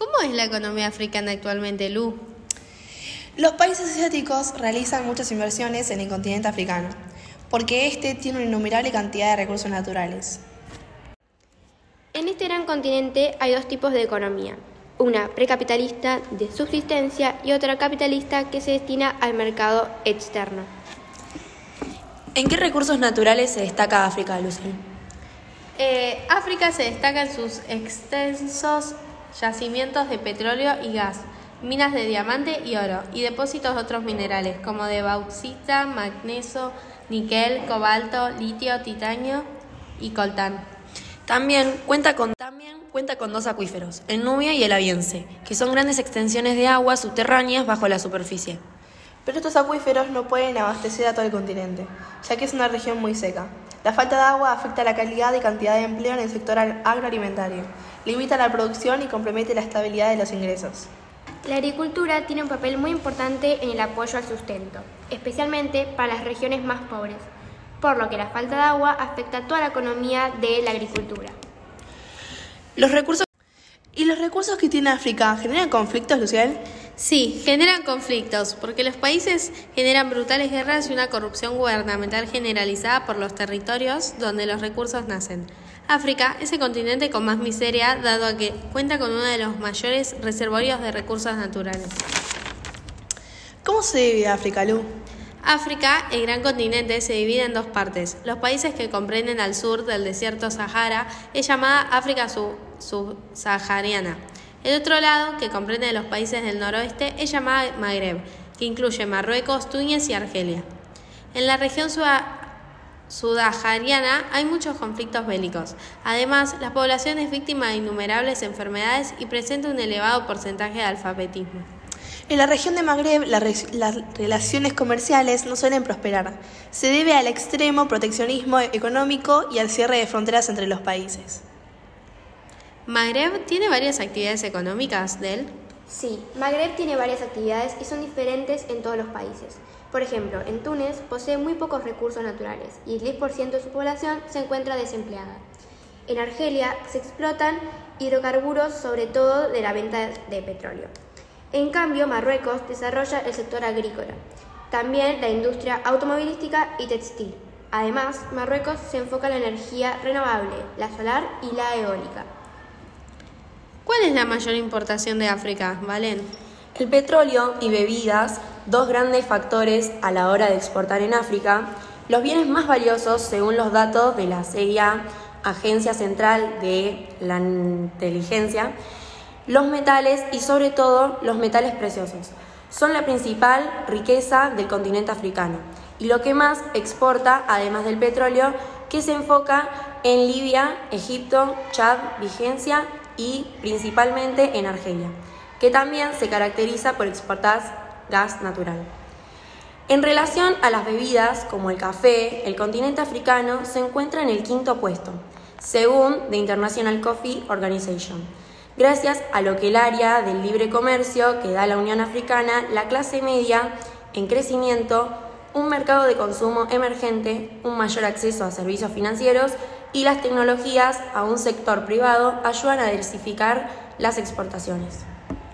¿Cómo es la economía africana actualmente, Lu? Los países asiáticos realizan muchas inversiones en el continente africano, porque este tiene una innumerable cantidad de recursos naturales. En este gran continente hay dos tipos de economía, una precapitalista de subsistencia y otra capitalista que se destina al mercado externo. ¿En qué recursos naturales se destaca África, Lucien? Eh, África se destaca en sus extensos yacimientos de petróleo y gas, minas de diamante y oro, y depósitos de otros minerales como de bauxita, magnesio, níquel, cobalto, litio, titanio y coltán. También cuenta con, también cuenta con dos acuíferos, el Nubia y el Aviense, que son grandes extensiones de agua subterráneas bajo la superficie. Pero estos acuíferos no pueden abastecer a todo el continente, ya que es una región muy seca. La falta de agua afecta la calidad y cantidad de empleo en el sector agroalimentario, limita la producción y compromete la estabilidad de los ingresos. La agricultura tiene un papel muy importante en el apoyo al sustento, especialmente para las regiones más pobres, por lo que la falta de agua afecta a toda la economía de la agricultura. Los recursos ¿Y los recursos que tiene África generan conflictos, Luciel? Sí, generan conflictos, porque los países generan brutales guerras y una corrupción gubernamental generalizada por los territorios donde los recursos nacen. África es el continente con más miseria, dado a que cuenta con uno de los mayores reservorios de recursos naturales. ¿Cómo se divide África, Lu? África, el gran continente, se divide en dos partes. Los países que comprenden al sur del desierto Sahara es llamada África subsahariana. El otro lado, que comprende los países del noroeste, es llamada Magreb, que incluye Marruecos, Túnez y Argelia. En la región sudahariana hay muchos conflictos bélicos. Además, la población es víctima de innumerables enfermedades y presenta un elevado porcentaje de alfabetismo. En la región de Magreb las relaciones comerciales no suelen prosperar. Se debe al extremo proteccionismo económico y al cierre de fronteras entre los países. ¿Magreb tiene varias actividades económicas, Del? Sí, Magreb tiene varias actividades y son diferentes en todos los países. Por ejemplo, en Túnez posee muy pocos recursos naturales y el 10% de su población se encuentra desempleada. En Argelia se explotan hidrocarburos, sobre todo de la venta de petróleo. En cambio, Marruecos desarrolla el sector agrícola, también la industria automovilística y textil. Además, Marruecos se enfoca en la energía renovable, la solar y la eólica. ¿Cuál es la mayor importación de África, Valen? El petróleo y bebidas, dos grandes factores a la hora de exportar en África, los bienes más valiosos según los datos de la CIA, Agencia Central de la Inteligencia, los metales y sobre todo los metales preciosos son la principal riqueza del continente africano y lo que más exporta, además del petróleo, que se enfoca en Libia, Egipto, Chad, Vigencia y principalmente en Argelia, que también se caracteriza por exportar gas natural. En relación a las bebidas, como el café, el continente africano se encuentra en el quinto puesto, según The International Coffee Organization gracias a lo que el área del libre comercio que da la Unión Africana, la clase media en crecimiento, un mercado de consumo emergente, un mayor acceso a servicios financieros y las tecnologías a un sector privado ayudan a diversificar las exportaciones.